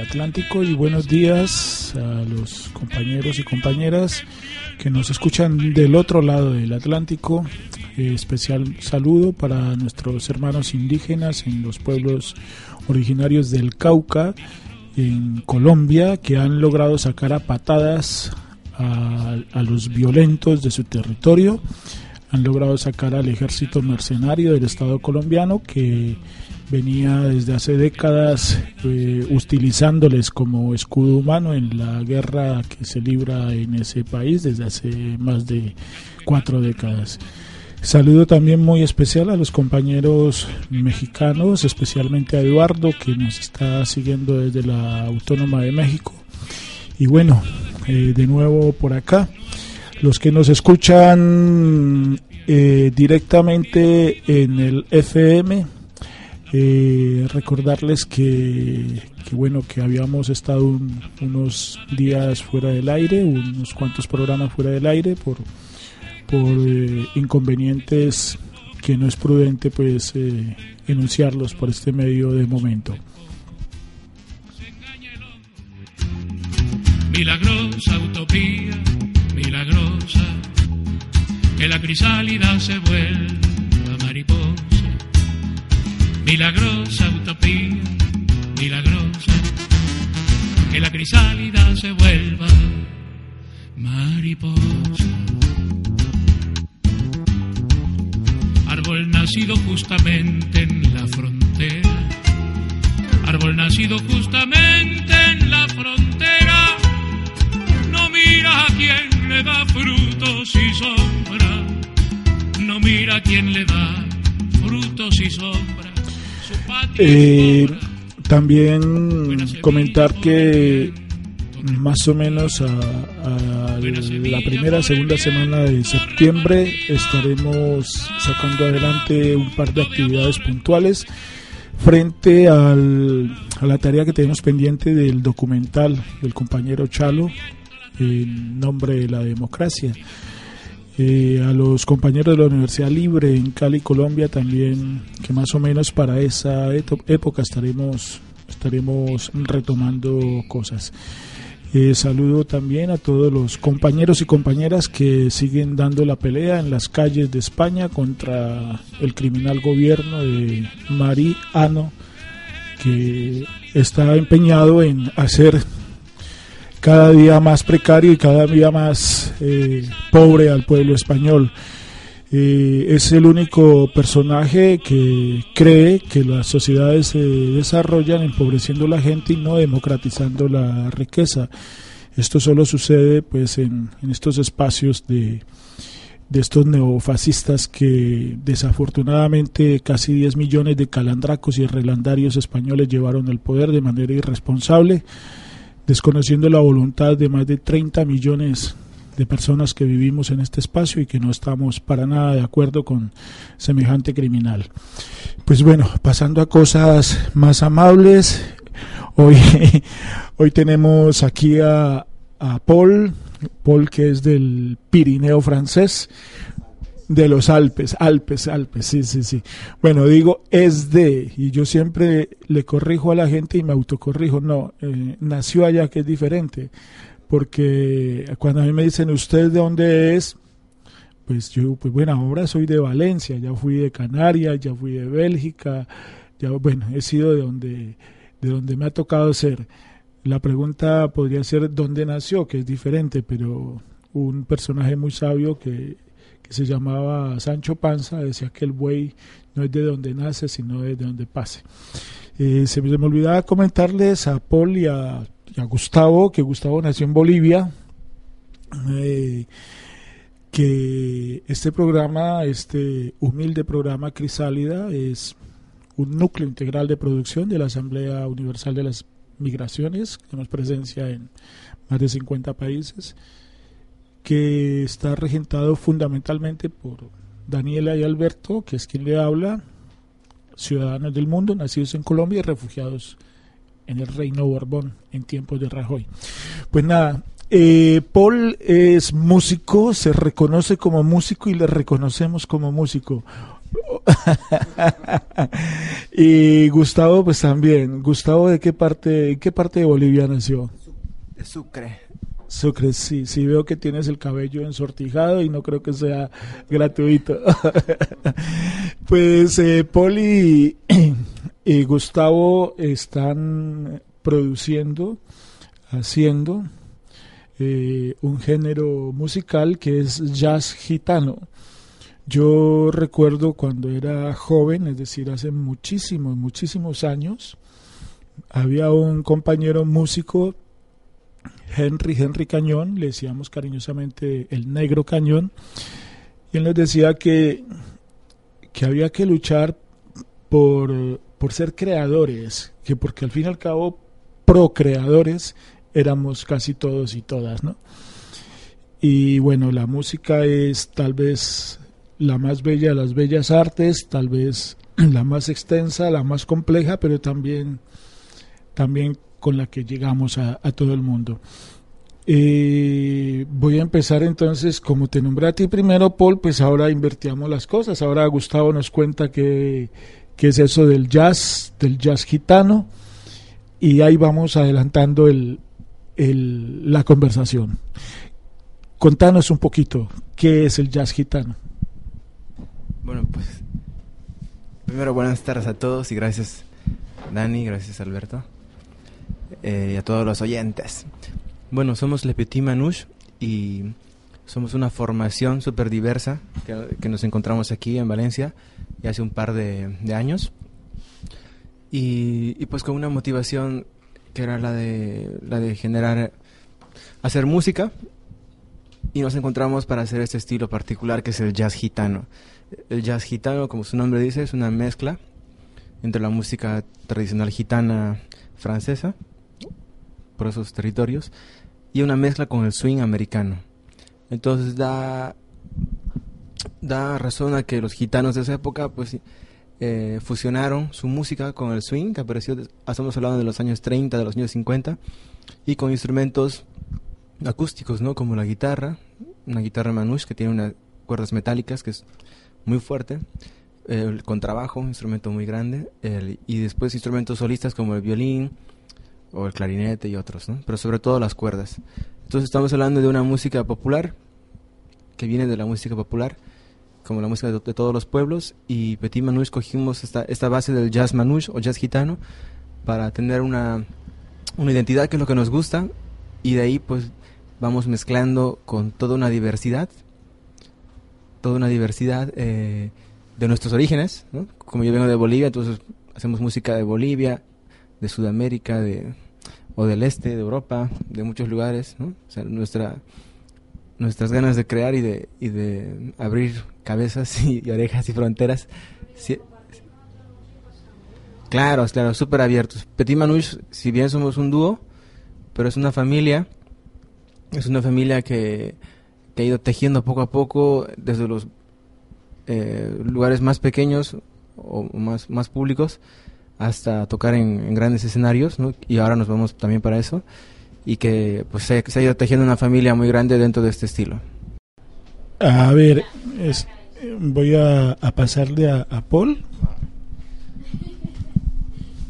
Atlántico y buenos días a los compañeros y compañeras que nos escuchan del otro lado del Atlántico. Especial saludo para nuestros hermanos indígenas en los pueblos originarios del Cauca, en Colombia, que han logrado sacar a patadas a, a los violentos de su territorio han logrado sacar al ejército mercenario del Estado colombiano que venía desde hace décadas eh, utilizándoles como escudo humano en la guerra que se libra en ese país desde hace más de cuatro décadas. Saludo también muy especial a los compañeros mexicanos, especialmente a Eduardo que nos está siguiendo desde la Autónoma de México. Y bueno, eh, de nuevo por acá los que nos escuchan eh, directamente en el FM, eh, recordarles que, bueno que habíamos estado un, unos días fuera del aire, unos cuantos programas fuera del aire por por eh, inconvenientes que no es prudente pues eh, enunciarlos por este medio de momento. Milagrosa utopía milagrosa, que la crisálida se vuelva mariposa. Milagrosa utopía, milagrosa, que la crisálida se vuelva mariposa. Árbol nacido justamente en la frontera, árbol nacido justamente en la frontera, no mira a quién le da frutos y sombra, no mira a quién le da frutos y sombra. Eh, también comentar que más o menos a, a la primera, segunda semana de septiembre estaremos sacando adelante un par de actividades puntuales frente al, a la tarea que tenemos pendiente del documental del compañero Chalo en nombre de la democracia. Eh, a los compañeros de la Universidad Libre en Cali, Colombia, también que más o menos para esa época estaremos, estaremos retomando cosas. Eh, saludo también a todos los compañeros y compañeras que siguen dando la pelea en las calles de España contra el criminal gobierno de Mari Ano, que está empeñado en hacer cada día más precario y cada día más eh, pobre al pueblo español. Eh, es el único personaje que cree que las sociedades se desarrollan empobreciendo la gente y no democratizando la riqueza. Esto solo sucede pues en, estos espacios de, de estos neofascistas que desafortunadamente casi 10 millones de calandracos y relandarios españoles llevaron el poder de manera irresponsable, desconociendo la voluntad de más de 30 millones de personas que vivimos en este espacio y que no estamos para nada de acuerdo con semejante criminal. Pues bueno, pasando a cosas más amables, Hoy, hoy tenemos aquí a, a Paul, Paul que es del Pirineo francés, de los Alpes, Alpes, Alpes, sí, sí, sí. Bueno, digo es de, y yo siempre le corrijo a la gente y me autocorrijo, no, eh, nació allá que es diferente, porque cuando a mí me dicen usted de dónde es, pues yo, pues bueno, ahora soy de Valencia, ya fui de Canarias, ya fui de Bélgica, ya, bueno, he sido de donde, de donde me ha tocado ser. La pregunta podría ser dónde nació, que es diferente, pero un personaje muy sabio que se llamaba Sancho Panza, decía que el buey no es de donde nace, sino de donde pase. Eh, se, me, olvidaba comentarles a Paul y a, Gustavo, que Gustavo nació en Bolivia, eh, que este programa, este humilde programa Crisálida, es un núcleo integral de producción de la Asamblea Universal de las Migraciones, que tenemos presencia en más de 50 países que está regentado fundamentalmente por Daniela y Alberto, que es quien le habla, ciudadanos del mundo, nacidos en Colombia y refugiados en el Reino Borbón en tiempos de Rajoy. Pues nada, eh, Paul es músico, se reconoce como músico y le reconocemos como músico. y Gustavo, pues también. Gustavo, ¿de qué parte, qué parte de Bolivia nació? De Sucre. Sucre, sí, sí veo que tienes el cabello ensortijado y no creo que sea gratuito. pues eh, Poli y, Gustavo están produciendo, haciendo eh, un género musical que es jazz gitano. Yo recuerdo cuando era joven, es decir, hace muchísimos, muchísimos años, había un compañero músico Henry, Henry Cañón, le decíamos cariñosamente el negro Cañón, y él nos decía que, que había que luchar por, por ser creadores, que porque al fin y al cabo procreadores éramos casi todos y todas, ¿no? Y bueno, la música es tal vez la más bella de las bellas artes, tal vez la más extensa, la más compleja, pero también, también con la que llegamos a, todo el mundo. Eh, voy a empezar entonces, como te nombré a ti primero, Paul, pues ahora invertíamos las cosas. Ahora Gustavo nos cuenta qué es eso del jazz, del jazz gitano, y ahí vamos adelantando el, el, la conversación. Contanos un poquito, ¿qué es el jazz gitano? Bueno, pues primero buenas tardes a todos y gracias Dani, gracias Alberto eh, y a todos los oyentes. Bueno, somos Le Manouche y somos una formación súper diversa que, nos encontramos aquí en Valencia y hace un par de, años. Y, pues con una motivación que era la de, la de generar, hacer música y nos encontramos para hacer este estilo particular que es el jazz gitano. El jazz gitano, como su nombre dice, es una mezcla entre la música tradicional gitana francesa por esos territorios y una mezcla con el swing americano. Entonces da, da razón a que los gitanos de esa época pues eh, fusionaron su música con el swing, que apareció, estamos hablando de los años 30, de los años 50, y con instrumentos acústicos, ¿no? Como la guitarra, una guitarra manouche que tiene unas cuerdas metálicas que es muy fuerte, el contrabajo, un instrumento muy grande, y después instrumentos solistas como el violín, o el clarinete y otros, ¿no? Pero sobre todo las cuerdas. Entonces estamos hablando de una música popular, que viene de la música popular, como la música de, todos los pueblos, y Petit Manouche cogimos esta, esta base del jazz manouche o jazz gitano para tener una, una identidad que es lo que nos gusta, y de ahí pues vamos mezclando con toda una diversidad, toda una diversidad eh, de nuestros orígenes, ¿no? Como yo vengo de Bolivia, entonces hacemos música de Bolivia, de Sudamérica, de, o del este, de Europa, de muchos lugares, ¿no? Nuestra, nuestras ganas de crear y de, y de abrir cabezas y, orejas y fronteras. claro, claro, súper abiertos. Petit Manouche, si bien somos un dúo, pero es una familia, es una familia que, que ha ido tejiendo poco a poco desde los eh, lugares más pequeños o más, más públicos hasta tocar en, grandes escenarios, ¿no? Y ahora nos vamos también para eso. Y que pues se, se ha ido tejiendo una familia muy grande dentro de este estilo. A ver, es, voy a, pasarle a, Paul.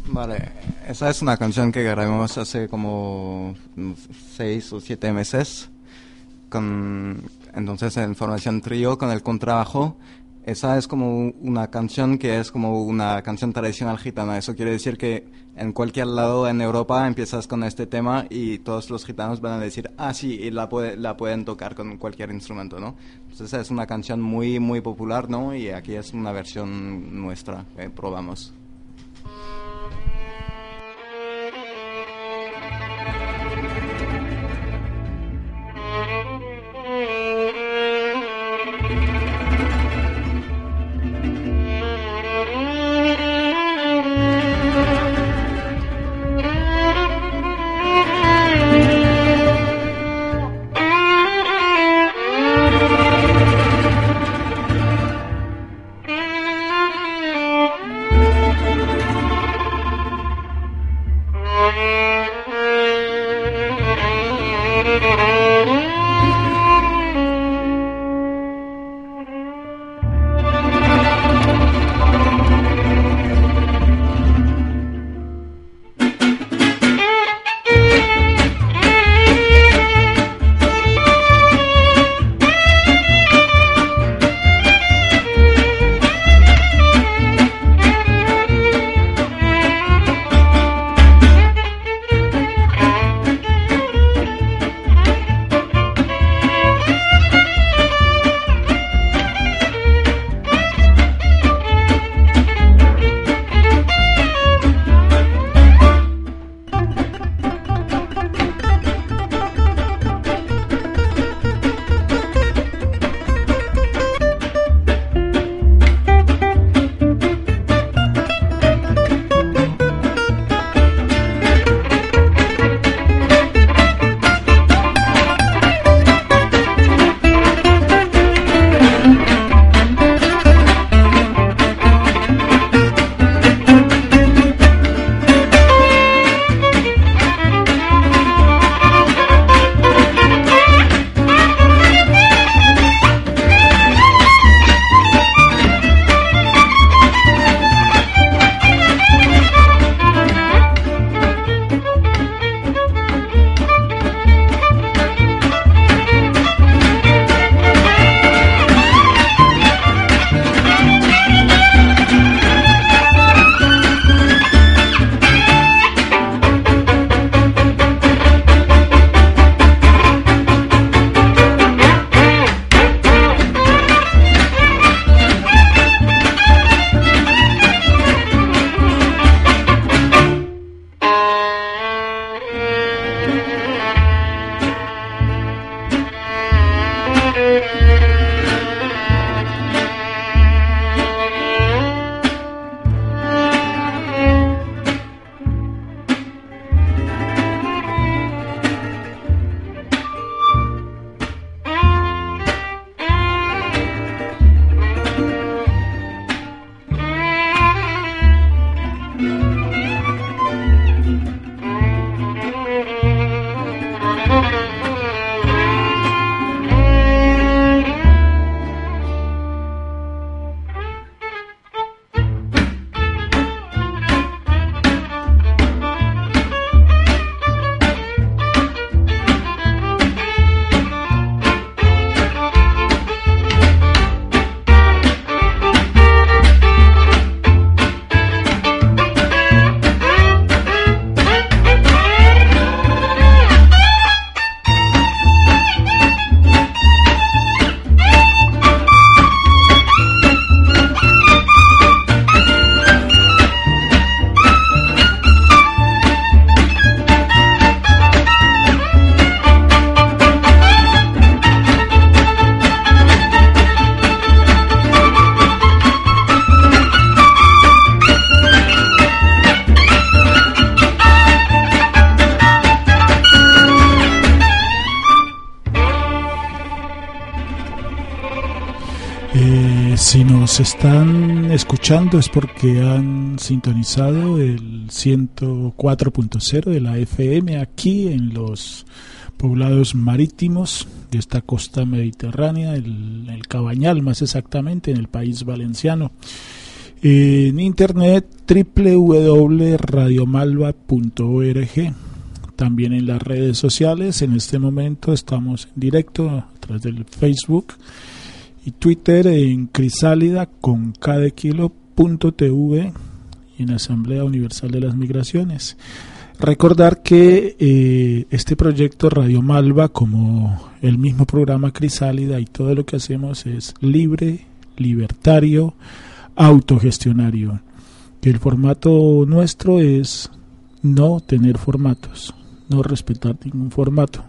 Vale, esa es una canción que grabamos hace como seis o siete meses. Con, entonces en formación trío con el contrabajo esa es como una canción que es como una canción tradicional gitana. Eso quiere decir que en cualquier lado en Europa empiezas con este tema y todos los gitanos van a decir, ah, sí, y la, la pueden tocar con cualquier instrumento, ¿no? Entonces es una canción muy, muy popular, ¿no? Y aquí es una versión nuestra que probamos. Es porque han sintonizado el 104.0 de la FM aquí en los poblados marítimos de esta costa mediterránea, el, el Cabañal más exactamente, en el país valenciano. En internet www.radiomalva.org también en las redes sociales. En este momento estamos en directo a través del Facebook y Twitter en Crisálida con cada kilo TV y en Asamblea Universal de las Migraciones. Recordar que eh, este proyecto Radio Malva, como el mismo programa Crisálida y todo lo que hacemos es libre, libertario, autogestionario. El formato nuestro es no tener formatos, no respetar ningún formato.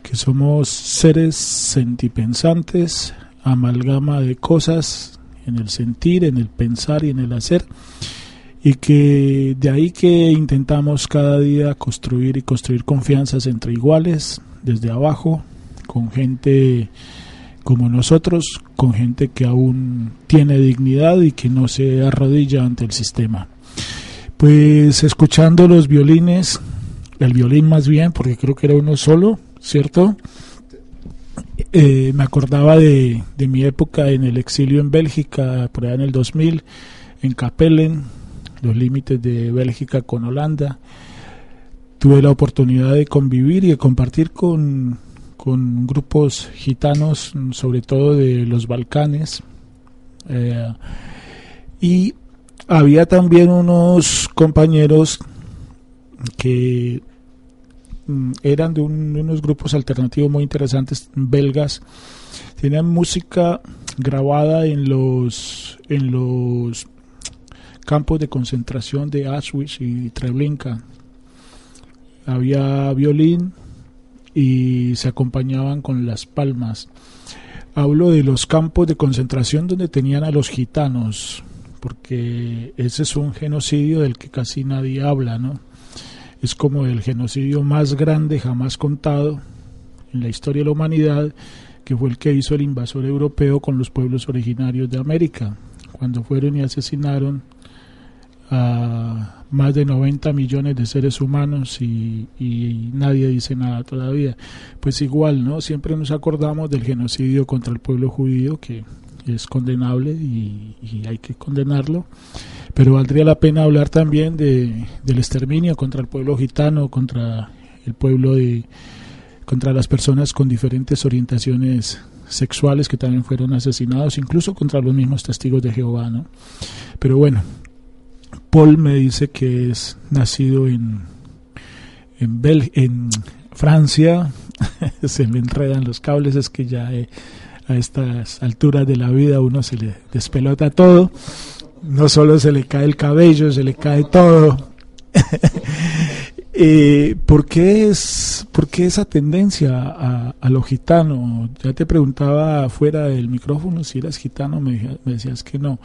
Que somos seres sentipensantes, amalgama de cosas en el sentir, en el pensar y en el hacer. Y que de ahí que intentamos cada día construir y construir confianzas entre iguales, desde abajo, con gente como nosotros, con gente que aún tiene dignidad y que no se arrodilla ante el sistema. Pues escuchando los violines, el violín más bien, porque creo que era uno solo, ¿cierto? Eh, me acordaba de, mi época en el exilio en Bélgica, por allá en el 2000, en Capellen, los límites de Bélgica con Holanda. Tuve la oportunidad de convivir y de compartir con, con grupos gitanos, sobre todo de los Balcanes. Eh, y había también unos compañeros que eran de, unos grupos alternativos muy interesantes belgas. Tenían música grabada en los en los campos de concentración de Auschwitz y Treblinka. Había violín y se acompañaban con las palmas. Hablo de los campos de concentración donde tenían a los gitanos porque ese es un genocidio del que casi nadie habla no es como el genocidio más grande jamás contado en la historia de la humanidad, que fue el que hizo el invasor europeo con los pueblos originarios de América, cuando fueron y asesinaron a más de 90 millones de seres humanos y, nadie dice nada todavía. Pues igual, ¿no? Siempre nos acordamos del genocidio contra el pueblo judío, que es condenable y, hay que condenarlo pero valdría la pena hablar también de, del exterminio contra el pueblo gitano, contra el pueblo de, contra las personas con diferentes orientaciones sexuales que también fueron asesinados, incluso contra los mismos testigos de Jehová, ¿no? Pero bueno, Paul me dice que es nacido en en, en Francia, se me enredan los cables, es que ya eh, a estas alturas de la vida uno se le despelota todo no solo se le cae el cabello, se le cae todo. eh, ¿por, qué es, ¿Por qué esa tendencia a, lo gitano? Ya te preguntaba fuera del micrófono si eras gitano, me, decías que no.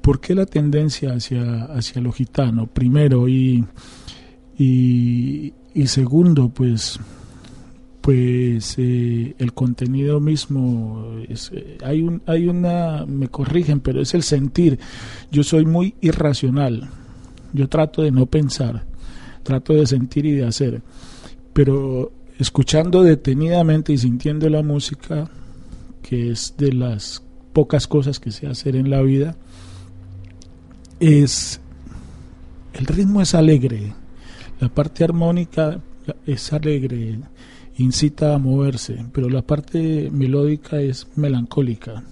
¿Por qué la tendencia hacia, hacia lo gitano? Primero, y, y, y segundo, pues pues eh, el contenido mismo es, eh, hay un hay una me corrigen pero es el sentir. Yo soy muy irracional. Yo trato de no pensar trato de sentir y de hacer. Pero escuchando detenidamente y sintiendo la música que es de las pocas cosas que sé hacer en la vida es el ritmo es alegre. La parte armónica es alegre incita a moverse, pero la parte melódica es melancólica.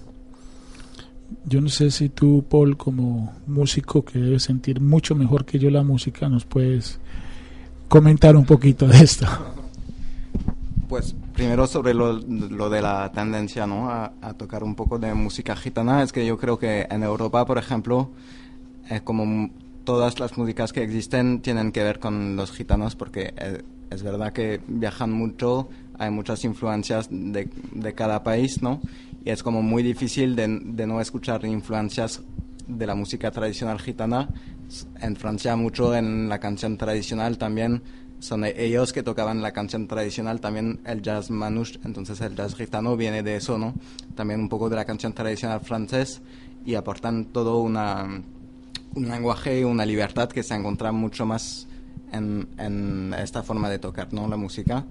Yo no sé si tú, Paul, como músico que debe sentir mucho mejor que yo la música, nos puedes comentar un poquito de esto. Pues primero sobre lo, de la tendencia ¿no? a, tocar un poco de música gitana, es que yo creo que en Europa, por ejemplo, es como todas las músicas que existen tienen que ver con los gitanos porque eh, es verdad que viajan mucho, hay muchas influencias de, de cada país, ¿no? Y es como muy difícil de, de, no escuchar influencias de la música tradicional gitana. En Francia mucho en la canción tradicional también son e-, ellos que tocaban la canción tradicional, también el jazz manouche, entonces el jazz gitano viene de eso, ¿no? También un poco de la canción tradicional francés y aportan todo una, un lenguaje y una libertad que se encuentra mucho más en, en, esta forma de tocar, ¿no? La música,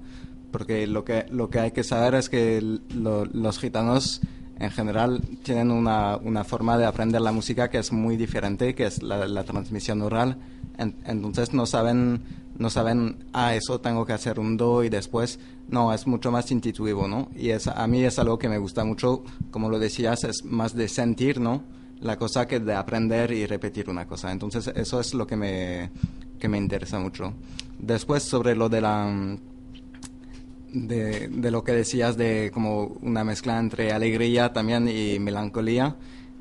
porque lo que, lo que hay que saber es que los gitanos en general tienen una, una, forma de aprender la música que es muy diferente, que es la, transmisión oral. entonces no saben, no saben, ah, eso tengo que hacer un do y después, no, es mucho más intuitivo, ¿no? Y es, a mí es algo que me gusta mucho, como lo decías, es más de sentir, ¿no? La cosa que de aprender y repetir una cosa. Entonces eso es lo que me, que me interesa mucho. Después sobre lo de la de, de, lo que decías de como una mezcla entre alegría también y melancolía.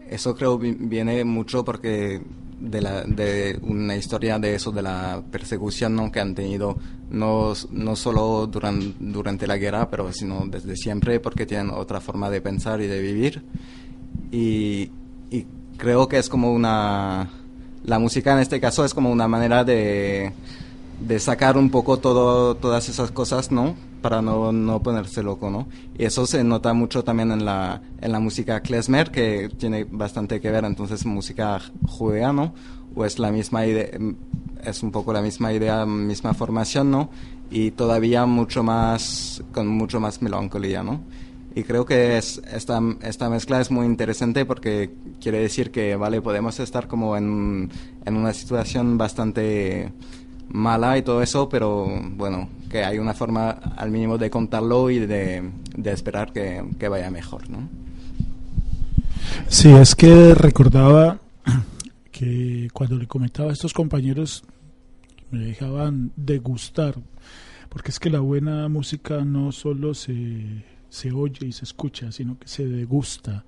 Eso creo viene mucho porque de, la, de una historia de eso, de la persecución ¿no? que han tenido, no, no solo durante, durante la guerra, pero sino desde siempre, porque tienen otra forma de pensar y de vivir. Y, y creo que es como una... La música en este caso es como una manera de, de sacar un poco todo, todas esas cosas, ¿no? para no, no ponerse loco, ¿no? Y eso se nota mucho también en la, en la música klezmer, que tiene bastante que ver, entonces, música judea, ¿no? O es la misma idea, es un poco la misma idea, misma formación, ¿no? Y todavía mucho más, con mucho más melancolía, ¿no? Y creo que es, esta, esta mezcla es muy interesante porque quiere decir que, vale, podemos estar como en, en una situación bastante mala y todo eso, pero bueno, que hay una forma al mínimo de contarlo y de, esperar que, que, vaya mejor, ¿no? Sí, es que recordaba que cuando le comentaba a estos compañeros me dejaban degustar, porque es que la buena música no solo se, se oye y se escucha, sino que se degusta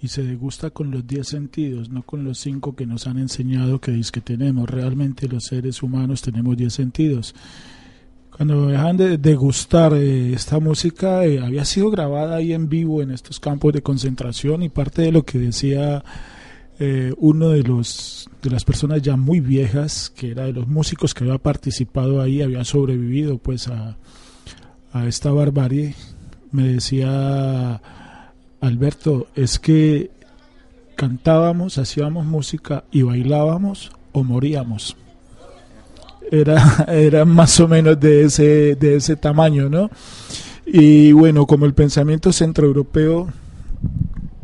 y se degusta con los diez sentidos, no con los cinco que nos han enseñado que es que tenemos. Realmente los seres humanos tenemos diez sentidos. Cuando dejan de degustar eh, esta música, eh, había sido grabada ahí en vivo en estos campos de concentración y parte de lo que decía eh, uno de los de las personas ya muy viejas, que era de los músicos que había participado ahí, había sobrevivido pues a, a esta barbarie, me decía Alberto, es que cantábamos, hacíamos música y bailábamos o moríamos. Era, era más o menos de ese, de ese tamaño, ¿no? Y bueno, como el pensamiento centroeuropeo,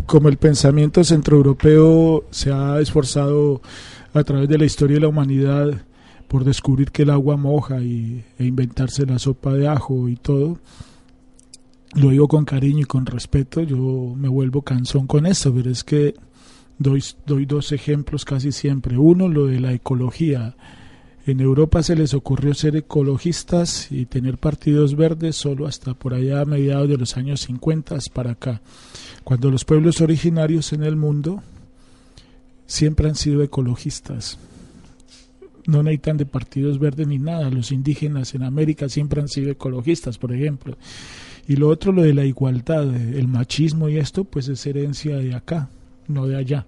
como el pensamiento centroeuropeo se ha esforzado a través de la historia de la humanidad por descubrir que el agua moja y, e inventarse la sopa de ajo y todo, lo digo con cariño y con respeto, yo me vuelvo cansón con esto, pero es que doy, doy dos ejemplos casi siempre. Uno, lo de la ecología. En Europa se les ocurrió ser ecologistas y tener partidos verdes solo hasta por allá a mediados de los años 50 para acá, cuando los pueblos originarios en el mundo siempre han sido ecologistas. No necesitan de partidos verdes ni nada. Los indígenas en América siempre han sido ecologistas, por ejemplo. Y lo otro, lo de la igualdad, el machismo y esto, pues es herencia de acá, no de allá.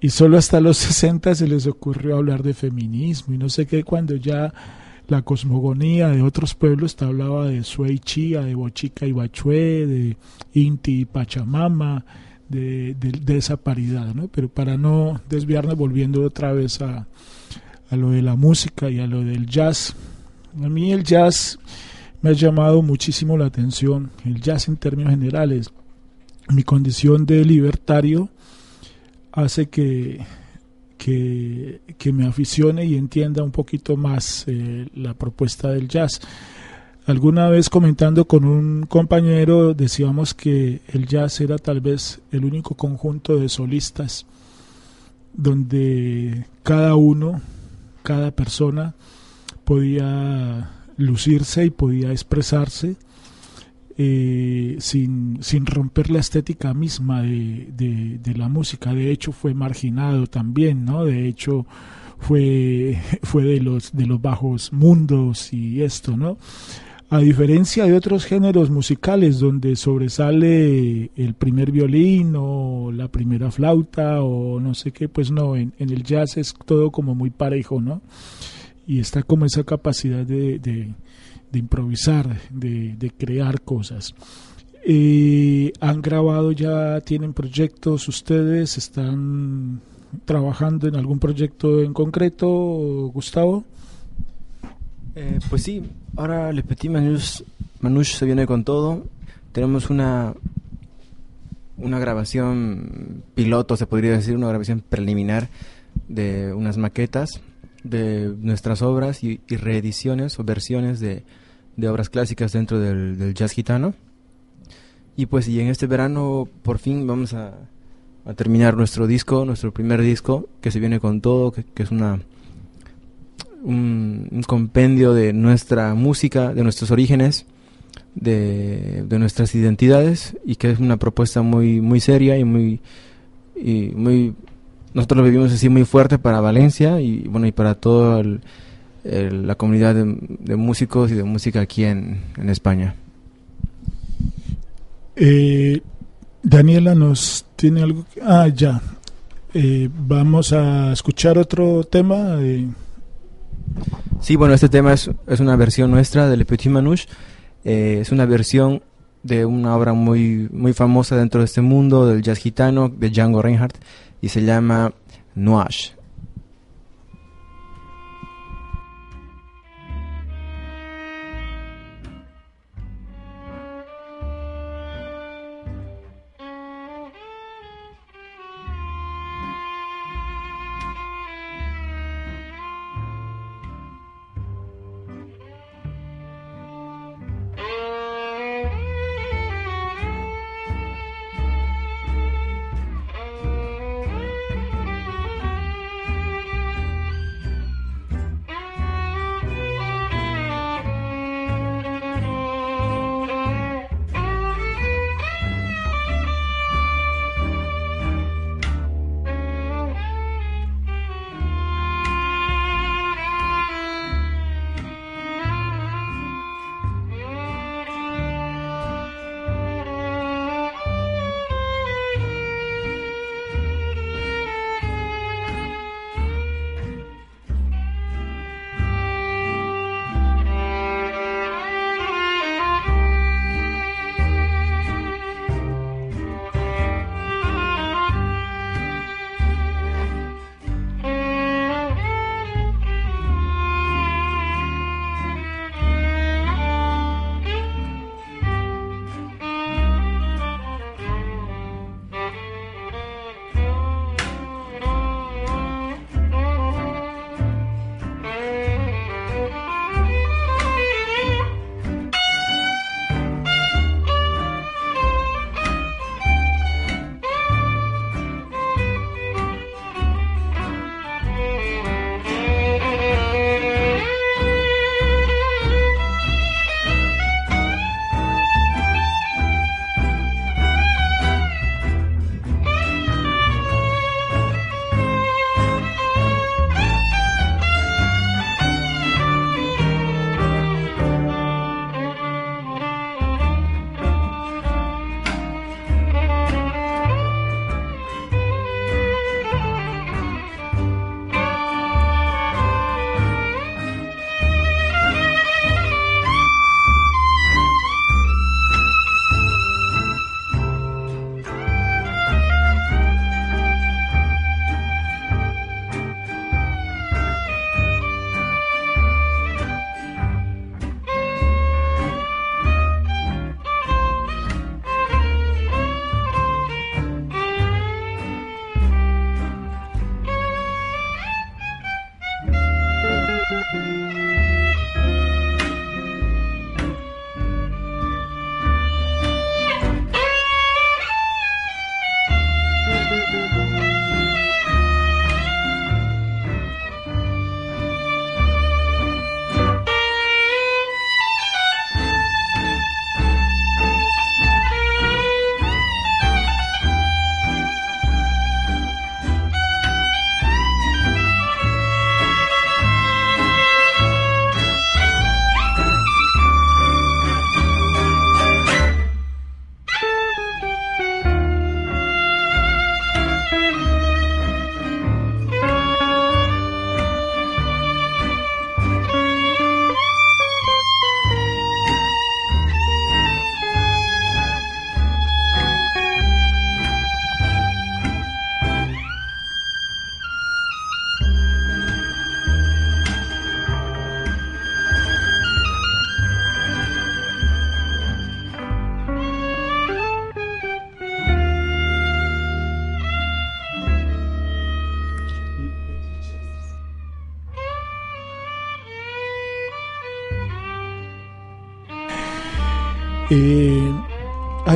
Y solo hasta los 60 se les ocurrió hablar de feminismo y no sé qué, cuando ya la cosmogonía de otros pueblos te hablaba de Suey Chía, de Bochica y Bachué, de Inti y Pachamama, de, de, esa paridad, ¿no? Pero para no desviarnos volviendo otra vez a, a lo de la música y a lo del jazz, a mí el jazz me ha llamado muchísimo la atención el jazz en términos generales. Mi condición de libertario hace que, que, me aficione y entienda un poquito más eh, la propuesta del jazz. Alguna vez comentando con un compañero decíamos que el jazz era tal vez el único conjunto de solistas donde cada uno, cada persona podía lucirse y podía expresarse eh, sin, sin, romper la estética misma de, de, la música. De hecho, fue marginado también, ¿no? De hecho, fue, fue de, los, de los bajos mundos y esto, ¿no? A diferencia de otros géneros musicales donde sobresale el primer violín o la primera flauta o no sé qué, pues no, en, en el jazz es todo como muy parejo, ¿no? Y está como esa capacidad de, de, improvisar, de, crear cosas. Eh, ¿Han grabado ya, tienen proyectos ustedes? ¿Están trabajando en algún proyecto en concreto, Gustavo? Eh, pues sí, ahora Le Petit Manouche, Manouche se viene con todo. Tenemos una, una grabación piloto, se podría decir, una grabación preliminar de unas maquetas de nuestras obras y, reediciones o versiones de, obras clásicas dentro del, jazz gitano. Y pues y en este verano por fin vamos a, terminar nuestro disco, nuestro primer disco, que se viene con todo, que, es una un, compendio de nuestra música, de nuestros orígenes, de, de, nuestras identidades, y que es una propuesta muy, muy seria y muy, y muy nosotros lo vivimos así muy fuerte para Valencia y bueno y para toda la comunidad de, músicos y de música aquí en, España. Eh, Daniela nos tiene algo. Ah, ya. Eh, vamos a escuchar otro tema. Sí, bueno, este tema es, es una versión nuestra de Le Petit Manouche. Eh, es una versión de una obra muy, muy famosa dentro de este mundo del jazz gitano de Django Reinhardt y se llama Nuash.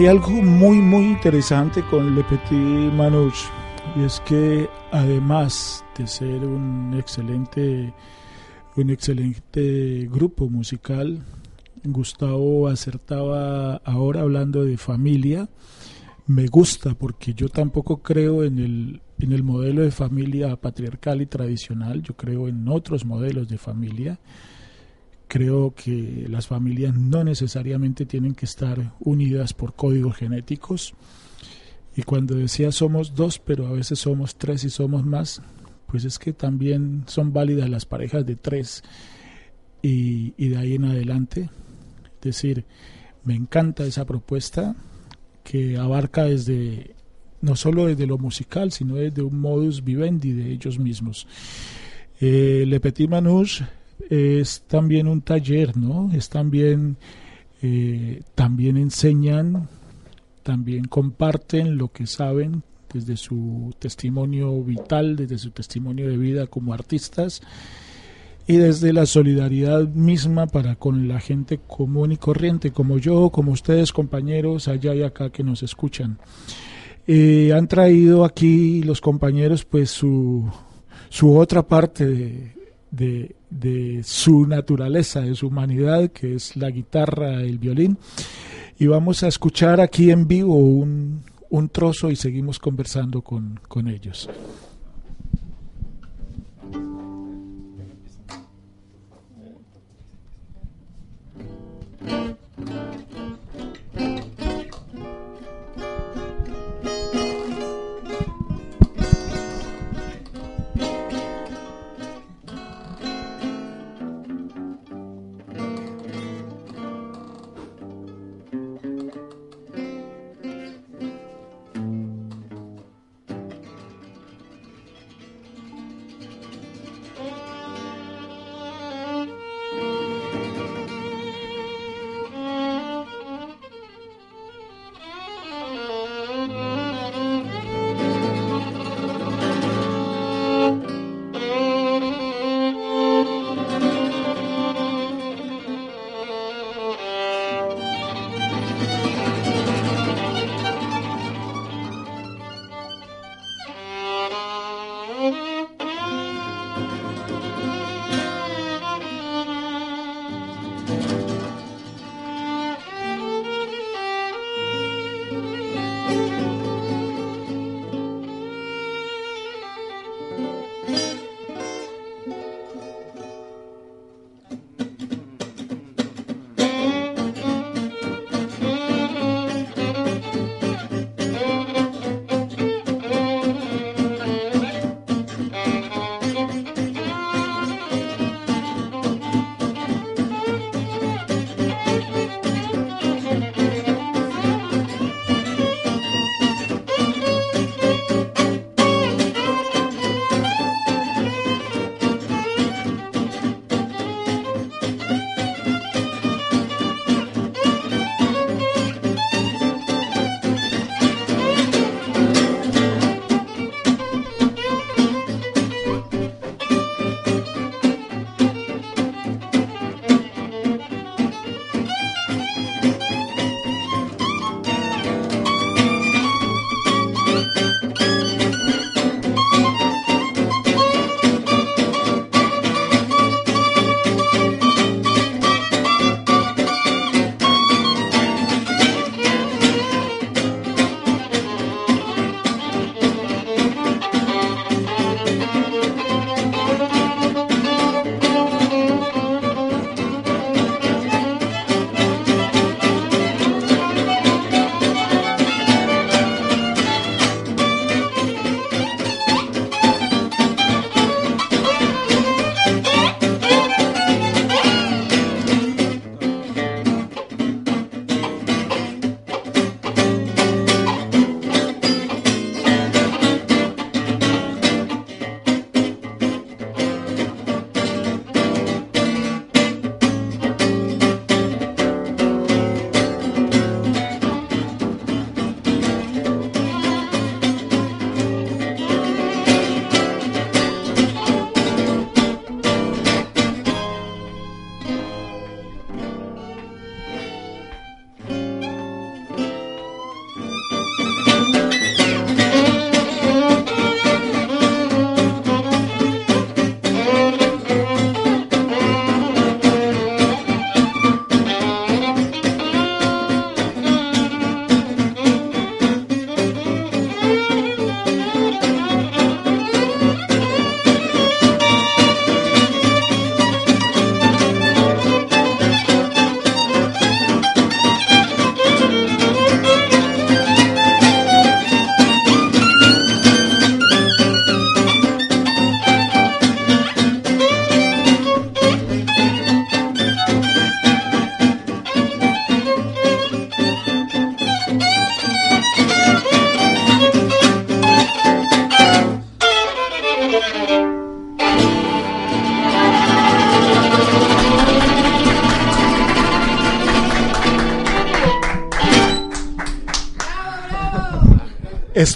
Algo muy, muy interesante con Le Petit Manouche, y es que además de ser un excelente, un excelente grupo musical, Gustavo acertaba ahora hablando de familia. Me gusta porque yo tampoco creo en el, en el modelo de familia patriarcal y tradicional, yo creo en otros modelos de familia. Creo que las familias no necesariamente tienen que estar unidas por códigos genéticos. Y cuando decía somos dos, pero a veces somos tres y somos más, pues es que también son válidas las parejas de tres y, de ahí en adelante. Es decir, me encanta esa propuesta que abarca desde no solo desde lo musical, sino desde un modus vivendi de ellos mismos. Eh, Le Petit Manouche es también un taller, ¿no? Es también, eh, también enseñan, también comparten lo que saben desde su testimonio vital, desde su testimonio de vida como artistas y desde la solidaridad misma para con la gente común y corriente, como yo, como ustedes compañeros allá y acá que nos escuchan. Eh, han traído aquí los compañeros pues su, su otra parte de, de, de, su naturaleza, de su humanidad, que es la guitarra, el violín. Y vamos a escuchar aquí en vivo un, un trozo y seguimos conversando con, con ellos.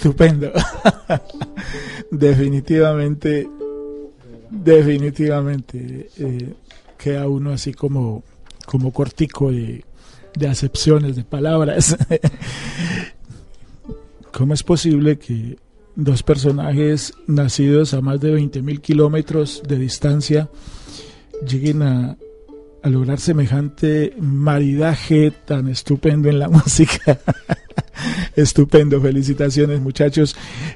Estupendo. definitivamente, definitivamente eh, queda uno así como, como cortico de, de acepciones, de palabras. ¿Cómo es posible que dos personajes nacidos a más de 20.000 kilómetros de distancia lleguen a, a lograr semejante maridaje tan estupendo en la música. estupendo, felicitaciones muchachos.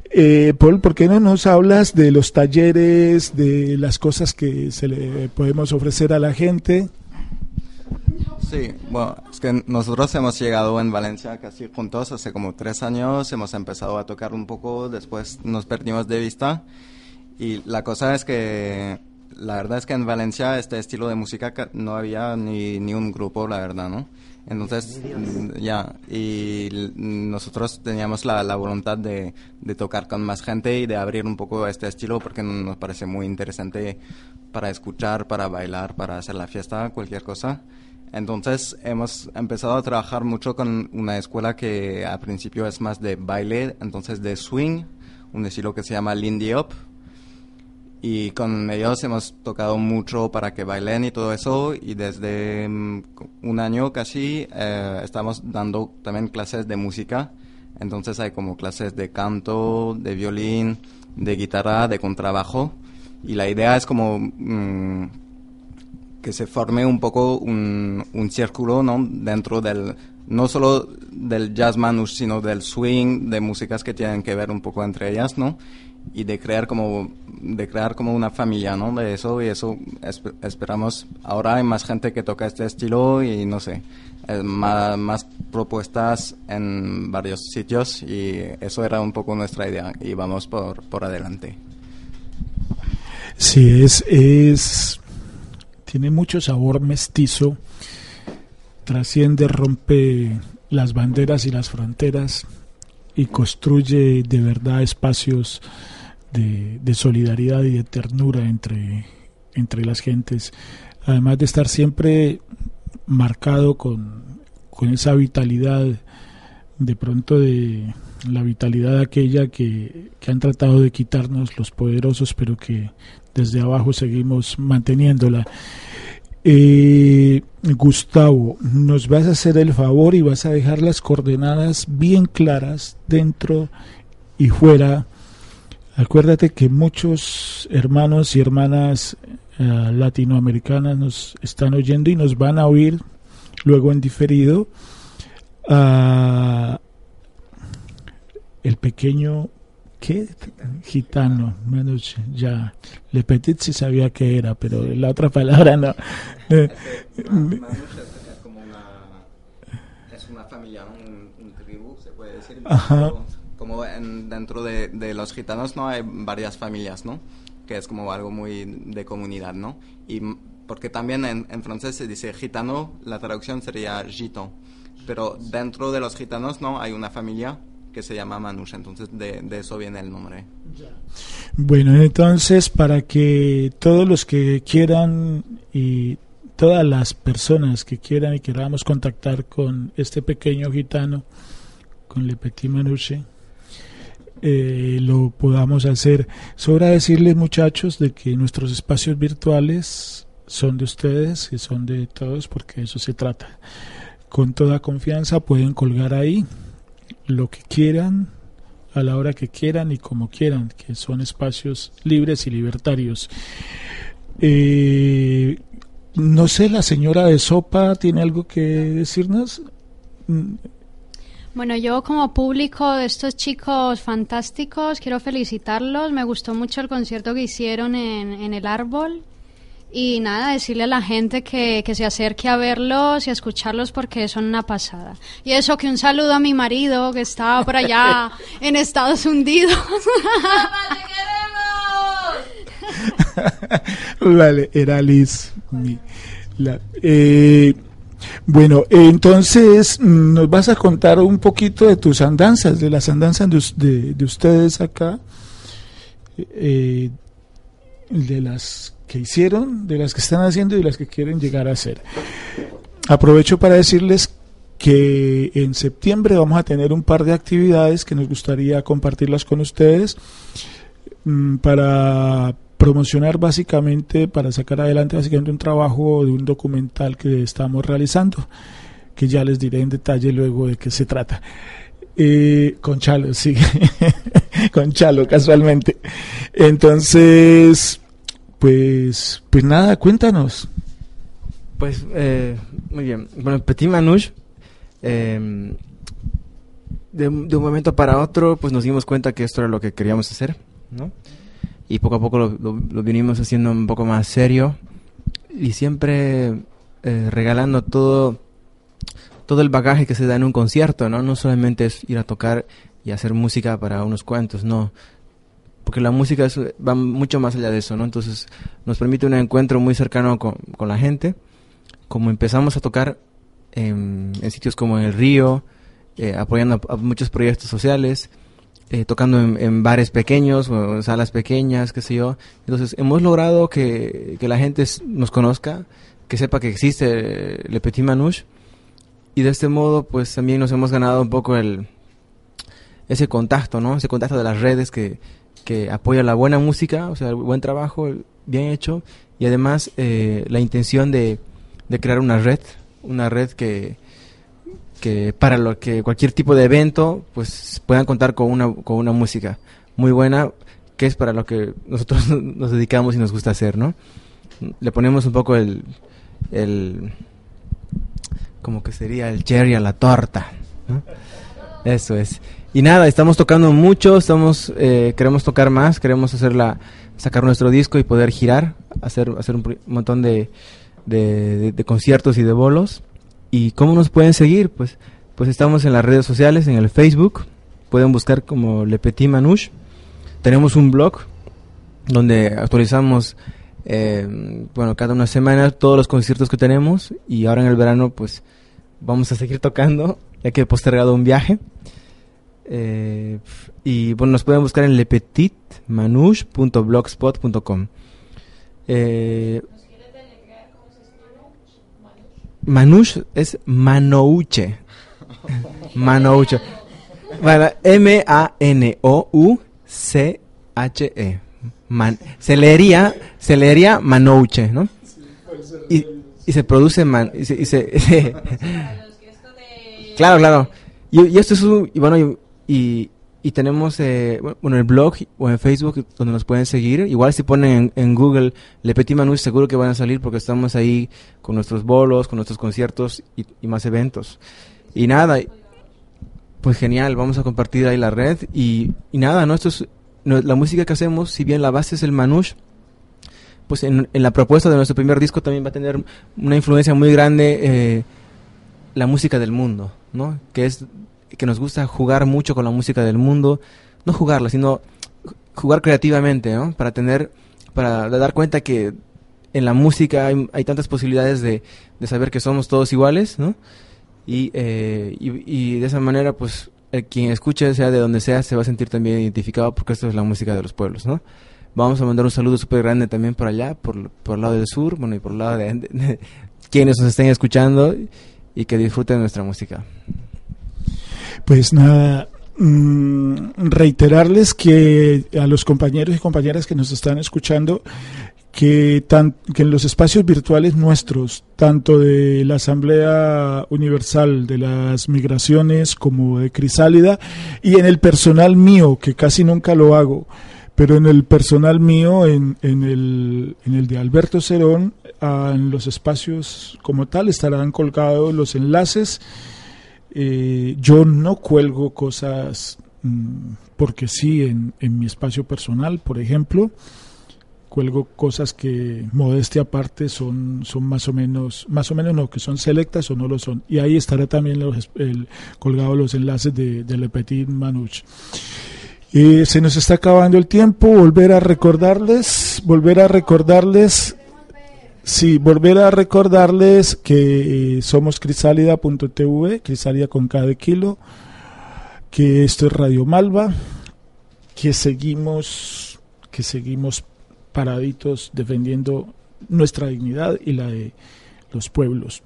Eh, Paul, ¿por qué no nos hablas de los talleres, de las cosas que se le podemos ofrecer a la gente? Sí, bueno, es que nosotros hemos llegado en Valencia casi juntos hace como tres años, hemos empezado a tocar un poco, después nos perdimos de vista y la cosa es que la verdad es que en Valencia este estilo de música no había ni, ni un grupo, la verdad, ¿no? Entonces, ya, y nosotros teníamos la, la voluntad de, de, tocar con más gente y de abrir un poco este estilo porque nos parece muy interesante para escuchar, para bailar, para hacer la fiesta, cualquier cosa. Entonces hemos empezado a trabajar mucho con una escuela que al principio es más de baile, entonces de swing, un estilo que se llama Lindy Up, y con ellos hemos tocado mucho para que bailen y todo eso y desde mm, un año casi eh, estamos dando también clases de música. Entonces hay como clases de canto de violín de guitarra de contrabajo. Y la idea es como mm, que se forme un poco un, círculo ¿no? dentro del no solo del jazz manouche sino del swing de músicas que tienen que ver un poco entre ellas no y de crear como de crear como una familia no de eso y eso esperamos ahora hay más gente que toca este estilo y no sé más, más, propuestas en varios sitios y eso era un poco nuestra idea y vamos por, por adelante. Sí es es tiene mucho sabor mestizo trasciende rompe las banderas y las fronteras y construye de verdad espacios de, solidaridad y de ternura entre, entre las gentes, además de estar siempre marcado con, con esa vitalidad, de pronto de la vitalidad aquella que, que, han tratado de quitarnos los poderosos, pero que desde abajo seguimos manteniéndola. Eh, Gustavo, nos vas a hacer el favor y vas a dejar las coordenadas bien claras dentro y fuera Acuérdate que muchos hermanos y hermanas eh, latinoamericanas nos están oyendo y nos van a oír luego en diferido. Uh, el pequeño ¿qué? gitano, ya Le Petit sí sabía que era, pero la otra palabra no. es una, es una familia, un, un tribu, se puede decir. Ajá como dentro de, los gitanos no hay varias familias, ¿no? Que es como algo muy de comunidad, ¿no? Y porque también en, francés se dice gitano, la traducción sería gito. Pero dentro de los gitanos no hay una familia que se llama Manouche, entonces de, de eso viene el nombre. Bueno, entonces para que todos los que quieran y todas las personas que quieran y queramos contactar con este pequeño gitano, con Le Petit Manouche, eh, lo podamos hacer. Sobra decirles muchachos de que nuestros espacios virtuales son de ustedes y son de todos porque eso se trata. Con toda confianza pueden colgar ahí lo que quieran a la hora que quieran y como quieran, que son espacios libres y libertarios. Eh, no sé, la señora de Sopa tiene algo que decirnos. Bueno, yo como público de estos chicos fantásticos quiero felicitarlos. Me gustó mucho el concierto que hicieron en, el árbol. Y nada, decirle a la gente que, que, se acerque a verlos y a escucharlos porque son una pasada. Y eso, que un saludo a mi marido que estaba por allá en Estados Unidos. vale, era Liz. la, eh, bueno, entonces mm, nos vas a contar un poquito de tus andanzas, de las andanzas de, de, ustedes acá, eh, de las que hicieron, de las que están haciendo y de las que quieren llegar a hacer. Aprovecho para decirles que en septiembre vamos a tener un par de actividades que nos gustaría compartirlas con ustedes mm, para promocionar básicamente, para sacar adelante básicamente un trabajo de un documental que estamos realizando, que ya les diré en detalle luego de qué se trata. Eh, con Chalo, sí, con Chalo casualmente. Entonces, pues, pues nada, cuéntanos. Pues, eh, muy bien. Bueno, Petit Manouche Em, de, un momento para otro, pues nos dimos cuenta que esto era lo que queríamos hacer, ¿no? Y poco a poco lo, lo, vinimos haciendo un poco más serio y siempre eh, regalando todo, todo el bagaje que se da en un concierto, ¿no? No solamente es ir a tocar y hacer música para unos cuantos, no. Porque la música va mucho más allá de eso, ¿no? Entonces nos permite un encuentro muy cercano con, con la gente. Como empezamos a tocar en, sitios como en el río, eh, apoyando a, muchos proyectos sociales, eh, tocando en, bares pequeños en salas pequeñas, qué sé yo. Entonces hemos logrado que, la gente nos conozca, que sepa que existe Le Petit Manouche y de este modo pues también nos hemos ganado un poco el ese contacto, ¿no? Ese contacto de las redes que, que apoya la buena música, o sea, el buen trabajo, bien hecho y además eh, la intención de, de crear una red una red que, que para lo que cualquier tipo de evento pues puedan contar con una, con una música muy buena que es para lo que nosotros nos dedicamos y nos gusta hacer, ¿no? Le ponemos un poco el, el como que sería el cherry a la torta, Eso es. Y nada, estamos tocando mucho, estamos eh, queremos tocar más, queremos hacerla sacar nuestro disco y poder girar, hacer hacer un montón de de, conciertos y de bolos. ¿Y cómo nos pueden seguir? Pues, pues estamos en las redes sociales, en el Facebook, pueden buscar como Le Petit Manouche. Tenemos un blog donde actualizamos, eh, bueno, cada una semana todos los conciertos que tenemos y ahora en el verano pues vamos a seguir tocando, ya que he postergado un viaje. Eh, y bueno, nos pueden buscar en lepetitmanouche.blogspot.com. Eh, Manush es Manouche. Manouche. M-A-N-O-U-C-H-E. se leería, se leería Manouche, ¿no? Y, y se produce man, y se, claro, claro. Y, esto es un, y bueno, y, y tenemos, eh, bueno, el blog o en Facebook donde nos pueden seguir. Igual si ponen en, Google Le Petit Manouche seguro que van a salir porque estamos ahí con nuestros bolos, con nuestros conciertos y, más eventos. Y nada, pues genial, vamos a compartir ahí la red. Y, y nada, ¿no? Esto es, la música que hacemos, si bien la base es el Manouche, pues en, en, la propuesta de nuestro primer disco también va a tener una influencia muy grande eh, la música del mundo, ¿no? Que es que nos gusta jugar mucho con la música del mundo, no jugarla, sino jugar creativamente, ¿no? Para tener, para dar cuenta que en la música hay, tantas posibilidades de, saber que somos todos iguales, ¿no? Y, eh, y, de esa manera, pues, quien escuche, sea de donde sea, se va a sentir también identificado porque esto es la música de los pueblos, ¿no? Vamos a mandar un saludo súper grande también por allá, por, por el lado del sur, bueno, y por el lado de quienes nos estén escuchando y que disfruten nuestra música. Pues nada, mm, reiterarles que a los compañeros y compañeras que nos están escuchando, que, en los espacios virtuales nuestros, tanto de la Asamblea Universal de las Migraciones como de Crisálida, y en el personal mío, que casi nunca lo hago, pero en el personal mío, en, en, el, en el de Alberto Cerón, ah, en los espacios como tal estarán colgados los enlaces eh, yo no cuelgo cosas mm, porque sí en, mi espacio personal, por ejemplo, cuelgo cosas que modestia aparte son, son más o menos, más o menos no, que son selectas o no lo son. Y ahí estará también los, el, colgado los enlaces de, de Le Petit Manouche. Eh, se nos está acabando el tiempo, volver a recordarles, volver a recordarles Sí, volver a recordarles que eh, somos crisálida.tv, crisálida con cada kilo, que esto es Radio Malva, que seguimos, que seguimos paraditos defendiendo nuestra dignidad y la de los pueblos.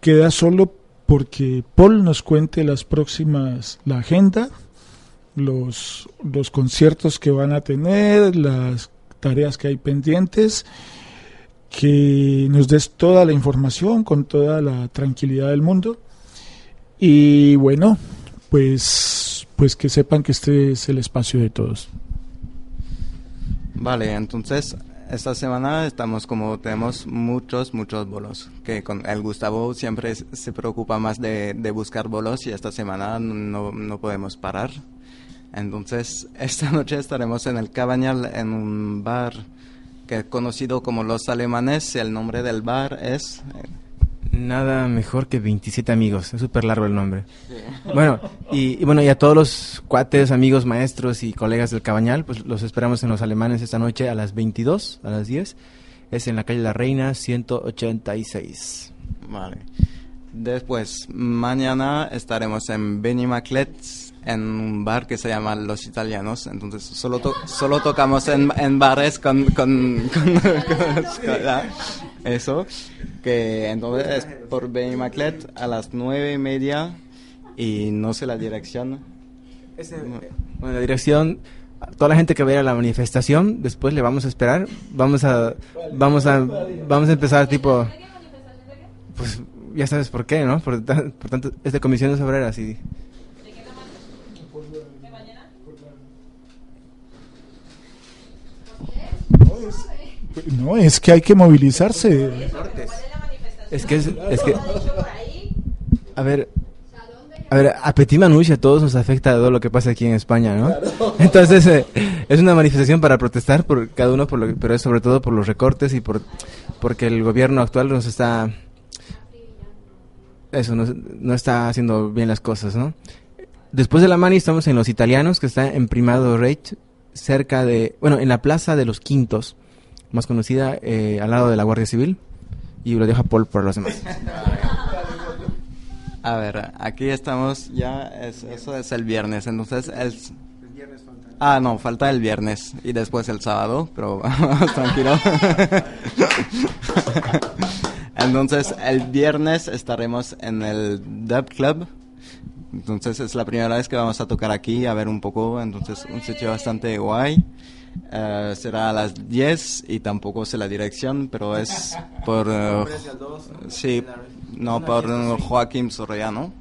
Queda solo porque Paul nos cuente las próximas, la agenda, los, los conciertos que van a tener, las tareas que hay pendientes, que nos des toda la información con toda la tranquilidad del mundo. Y bueno, pues, pues que sepan que este es el espacio de todos. Vale, entonces esta semana estamos como tenemos muchos, muchos bolos. Que con el Gustavo siempre se preocupa más de, de buscar bolos y esta semana no, no, podemos parar. Entonces esta noche estaremos en el Cabañal en un bar que es conocido como Los Alemanes. El nombre del bar es Nada mejor que 27 amigos, es súper largo el nombre. Bueno, y, bueno, y a todos los cuates, amigos, maestros y colegas del Cabañal, pues los esperamos en los alemanes esta noche a las 22, a las 10. Es en la calle La Reina, 186. Vale. Después, mañana estaremos en Benimaclet en un bar que se llama Los Italianos, entonces solo, solo tocamos en, en bares con, con, eso, que entonces es por Benny Maclet a las nueve y media y no sé la dirección. bueno, la dirección, toda la gente que vaya a la manifestación, después le vamos a esperar, vamos a, vamos a, vamos a empezar tipo, pues ya sabes por qué, ¿no? Por, por tanto, es de comisiones obreras y... No, es que hay que movilizarse. Es que es, que a ver, a ver, a Petit Manouche a todos nos afecta todo lo que pasa aquí en España, ¿no? Entonces, eh, es una manifestación para protestar por cada uno, por lo, pero es sobre todo por los recortes y por porque el gobierno actual nos está eso no, no está haciendo bien las cosas, ¿no? Después de la mani estamos en los italianos que está en Primado Reich, cerca de, bueno, en la Plaza de los Quintos más conocida, eh, al lado de la Guardia Civil. Y lo deja Paul por los demás. A ver, aquí estamos ya, eso es el viernes, entonces el... Ah, no, falta el viernes y después el sábado, pero tranquilo. entonces el viernes estaremos en el Dub Club. Entonces es la primera vez que vamos a tocar aquí, a ver un poco, entonces un sitio bastante guay. Eh, será a las 10 y tampoco sé la dirección, pero es por... Uh, sí, no, por Joaquín Sorollano.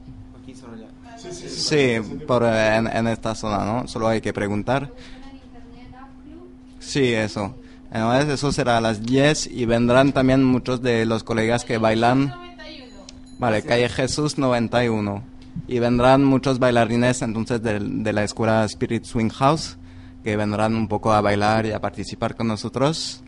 Sí, por, eh, en, esta zona, ¿no? Solo hay que preguntar. Sí, eso. Entonces, eso será a las 10 y vendrán también muchos de los colegas que bailan. Vale, calle Jesús 91. Y vendrán muchos bailarines entonces de, de la escuela Spirit Swing House vendrán un poco a bailar y a participar con nosotros.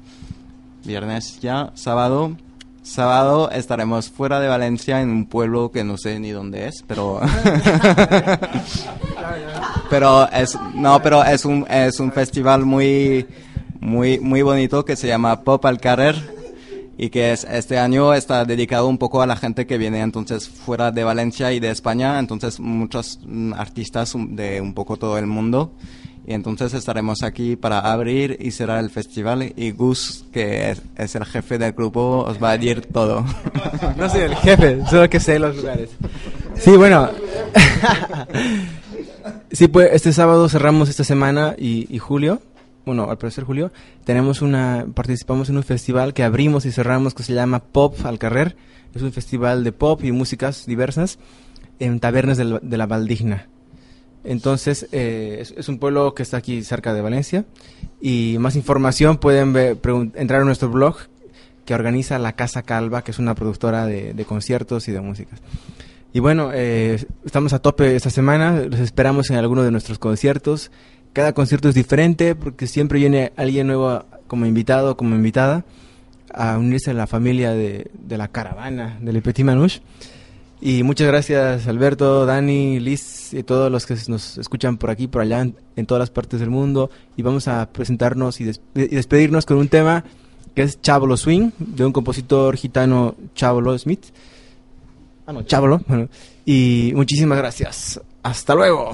Viernes ya, sábado. Sábado estaremos fuera de Valencia en un pueblo que no sé ni dónde es, pero pero es no, pero es un es un festival muy muy muy bonito que se llama Pop al Carrer y que es, este año está dedicado un poco a la gente que viene entonces fuera de Valencia y de España, entonces muchos mm, artistas de un poco todo el mundo y entonces estaremos aquí para abrir y cerrar el festival y Gus, que es, el jefe del grupo, os va a decir todo. No soy el jefe, solo que sé los lugares. Sí, bueno. sí, pues este sábado cerramos esta semana y, julio, bueno, al parecer julio, tenemos una, participamos en un festival que abrimos y cerramos que se llama Pop al Carrer. Es un festival de pop y músicas diversas en tabernas de la Valdigna. Entonces, eh, es, un pueblo que está aquí cerca de Valencia. Y más información pueden entrar a nuestro blog que organiza la Casa Calva, que es una productora de, conciertos y de música. Y bueno, eh, estamos a tope esta semana. Los esperamos en alguno de nuestros conciertos. Cada concierto es diferente porque siempre viene alguien nuevo como invitado, como invitada, a unirse a la familia de, la caravana del Petit Manouche. Y muchas gracias Alberto, Dani, Liz y todos los que nos escuchan por aquí, por allá, en, todas las partes del mundo. Y vamos a presentarnos y, despedirnos con un tema que es Chabolo Swing, de un compositor gitano Chabolo Smith. Ah, no, Chabolo. y muchísimas gracias. Hasta luego.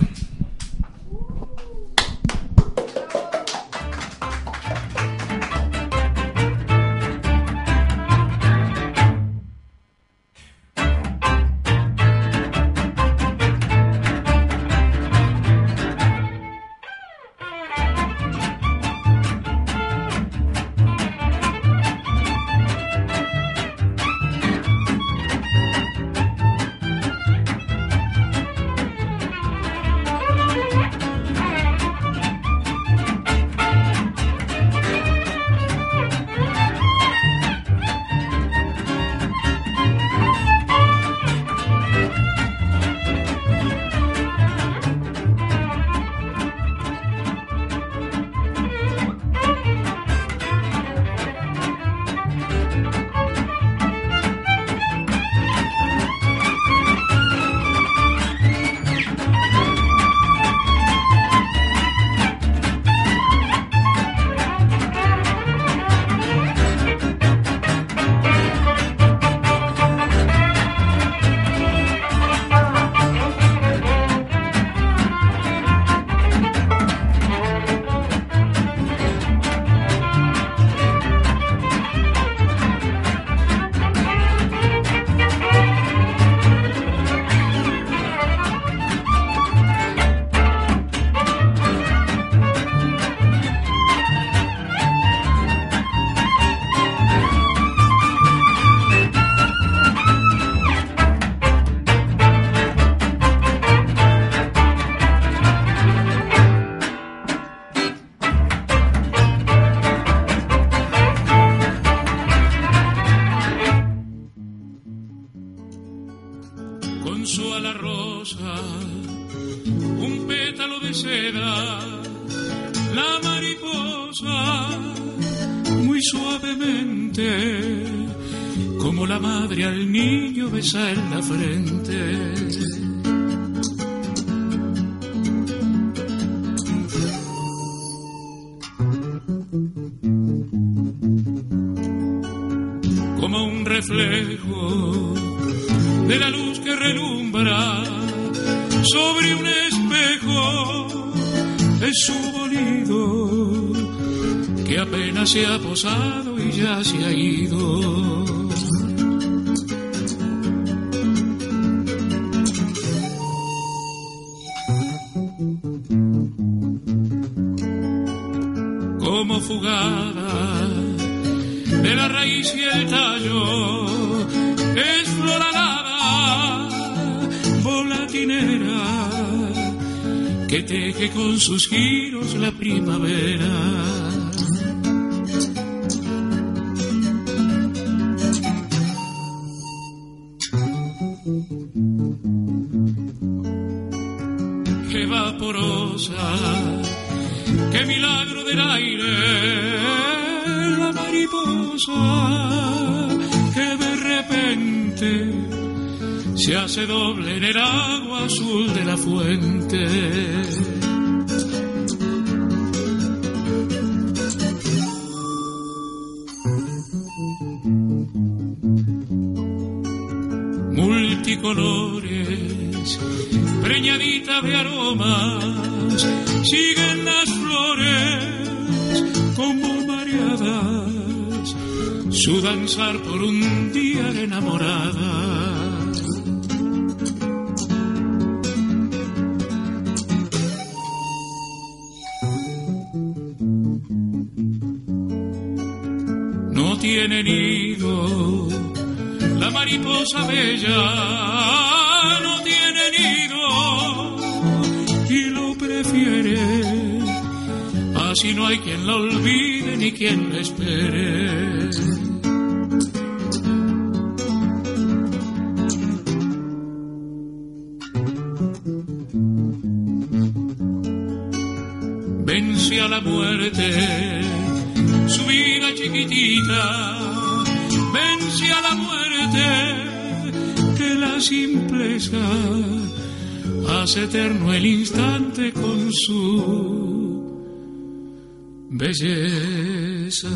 Y ya se ha ido. Como fugada de la raíz y el tallo es floradada volatinera que teje con sus giros la que de repente se hace doble en el agua azul de la fuente. Multicolores, preñadita de aromas, siguen las su danzar por un día enamorada. No tiene nido la mariposa bella. Así no hay quien la olvide ni quien la espere. Eterno el instante con su belleza.